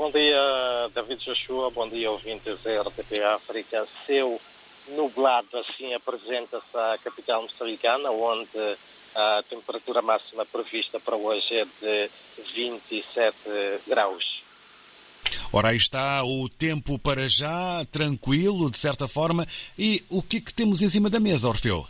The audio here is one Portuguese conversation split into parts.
Bom dia, David Joshua. Bom dia, ouvintes da RTP África. Seu nublado assim apresenta-se a capital moçambicana, onde a temperatura máxima prevista para hoje é de 27 graus. Ora, aí está o tempo para já, tranquilo, de certa forma. E o que é que temos em cima da mesa, Orfeu?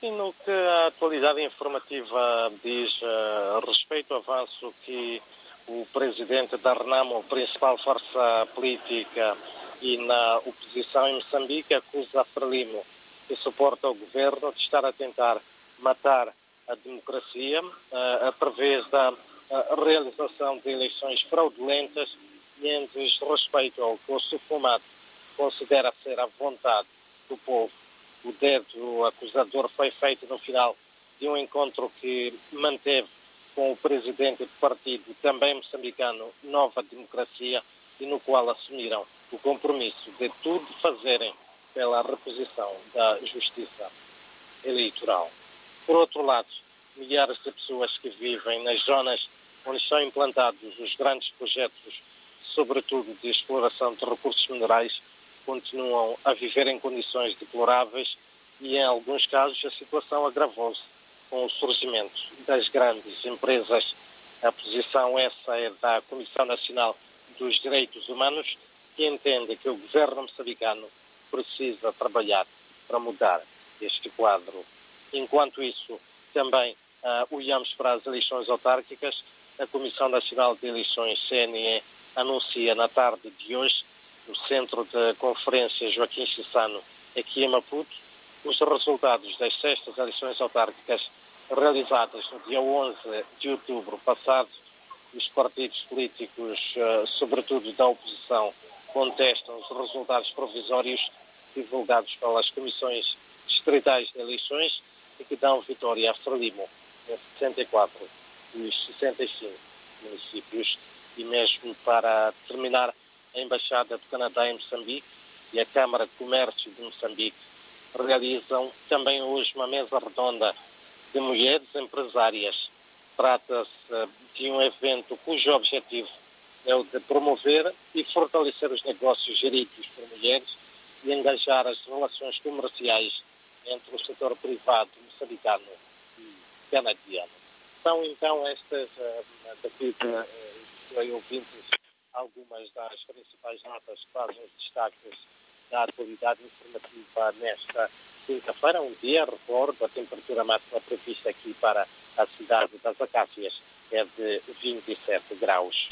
Sim, no que a atualidade informativa diz a respeito ao avanço que o presidente da Renamo, principal força política e na oposição em Moçambique, acusa Frelimo, que suporta o governo, de estar a tentar matar a democracia uh, através da uh, realização de eleições fraudulentas e em desrespeito ao que o Sufumato considera ser a vontade do povo. O dedo acusador foi feito no final de um encontro que manteve com o presidente do partido, também moçambicano, Nova Democracia, e no qual assumiram o compromisso de tudo fazerem pela reposição da justiça eleitoral. Por outro lado, milhares de pessoas que vivem nas zonas onde estão implantados os grandes projetos, sobretudo de exploração de recursos minerais, continuam a viver em condições deploráveis e, em alguns casos, a situação agravou-se com o surgimento das grandes empresas. A posição essa é da Comissão Nacional dos Direitos Humanos, que entende que o governo moçambicano precisa trabalhar para mudar este quadro. Enquanto isso, também uh, olhamos para as eleições autárquicas. A Comissão Nacional de Eleições, CNE, anuncia na tarde de hoje, no Centro de Conferência Joaquim Chissano, aqui em Maputo, os resultados das sextas eleições autárquicas realizadas no dia 11 de outubro passado. Os partidos políticos, uh, sobretudo da oposição, contestam os resultados provisórios divulgados pelas comissões distritais de eleições e que dão vitória a Frelimo em 64 dos 65 municípios. E mesmo para terminar, a Embaixada do Canadá em Moçambique e a Câmara de Comércio de Moçambique realizam também hoje uma mesa redonda de mulheres empresárias. Trata-se de um evento cujo objetivo é o de promover e fortalecer os negócios geridos por mulheres e engajar as relações comerciais entre o setor privado moçambicano e canadiano. São então estas, uh, daqui uh, ouvintes, algumas das principais notas que fazem os destaques da atualidade informativa nesta quinta-feira, um dia, recordo, a temperatura máxima prevista aqui para a cidade das Acácias é de 27 graus.